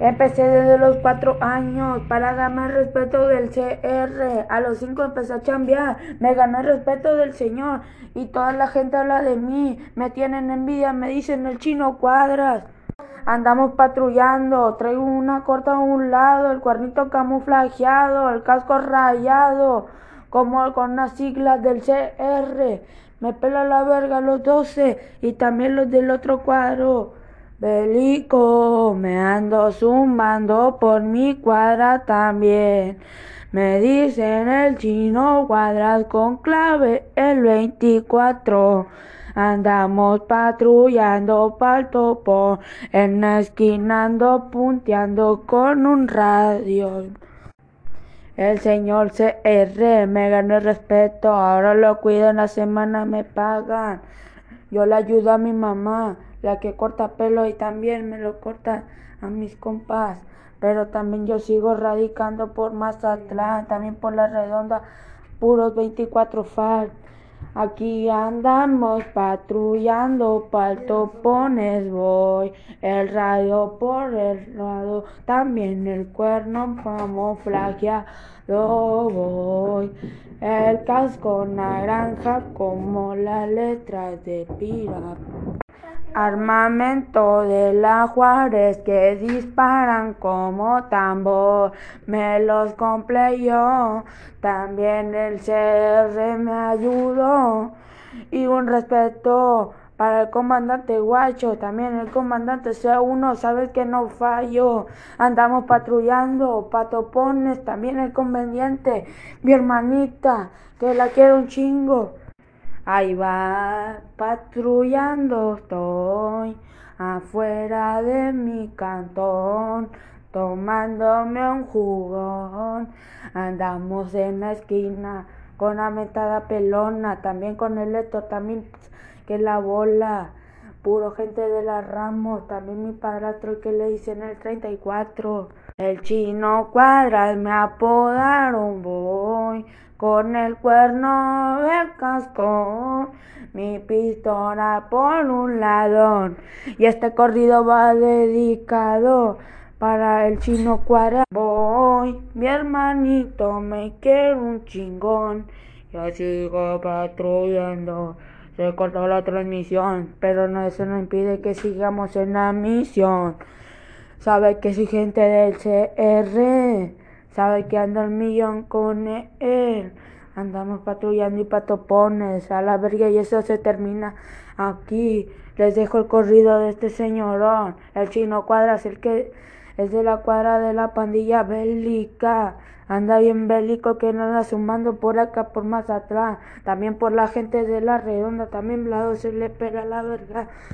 Empecé desde los cuatro años para ganarme el respeto del CR. A los cinco empecé a chambear. Me gané el respeto del señor. Y toda la gente habla de mí. Me tienen envidia, me dicen el chino cuadras. Andamos patrullando, traigo una corta a un lado, el cuernito camuflajeado, el casco rayado, como con las siglas del CR. Me pela la verga los 12 y también los del otro cuadro. Belico, me ando zumbando por mi cuadra también. Me dicen el chino cuadras con clave el 24. Andamos patrullando pa'l topo, en la esquina ando punteando con un radio. El señor CR me ganó el respeto, ahora lo cuido en la semana me pagan. Yo le ayudo a mi mamá la que corta pelo y también me lo corta a mis compas. Pero también yo sigo radicando por Mazatlán, también por la redonda, puros 24 FAL. Aquí andamos patrullando pa'l topones voy, el radio por el lado, también el cuerno camuflajeado voy, el casco naranja como las letras de Pira. Armamento de la Juárez que disparan como tambor, me los compré yo, también el CR me ayudó. Y un respeto para el comandante Guacho, también el comandante C1, sabes que no fallo, andamos patrullando, patopones, también el conveniente, mi hermanita, que la quiero un chingo. Ahí va, patrullando estoy, afuera de mi cantón, tomándome un jugón. Andamos en la esquina con la metada pelona, también con el Leto, también que la bola. Puro gente de la Ramos, también mi padrastro que le hice en el 34. El chino cuadras me apodaron, voy con el cuerno del casco, mi pistola por un ladón. Y este corrido va dedicado para el chino cuadra. Voy, mi hermanito, me quiero un chingón. Yo sigo patrullando. Se cortó la transmisión, pero no, eso no impide que sigamos en la misión. Sabe que soy gente del CR sabe que anda el millón con él. Andamos patrullando y patopones a la verga y eso se termina aquí. Les dejo el corrido de este señorón. El chino cuadras, el que es de la cuadra de la pandilla bélica. Anda bien bélico que no anda sumando por acá, por más atrás. También por la gente de la redonda, también lado se le pega la verga.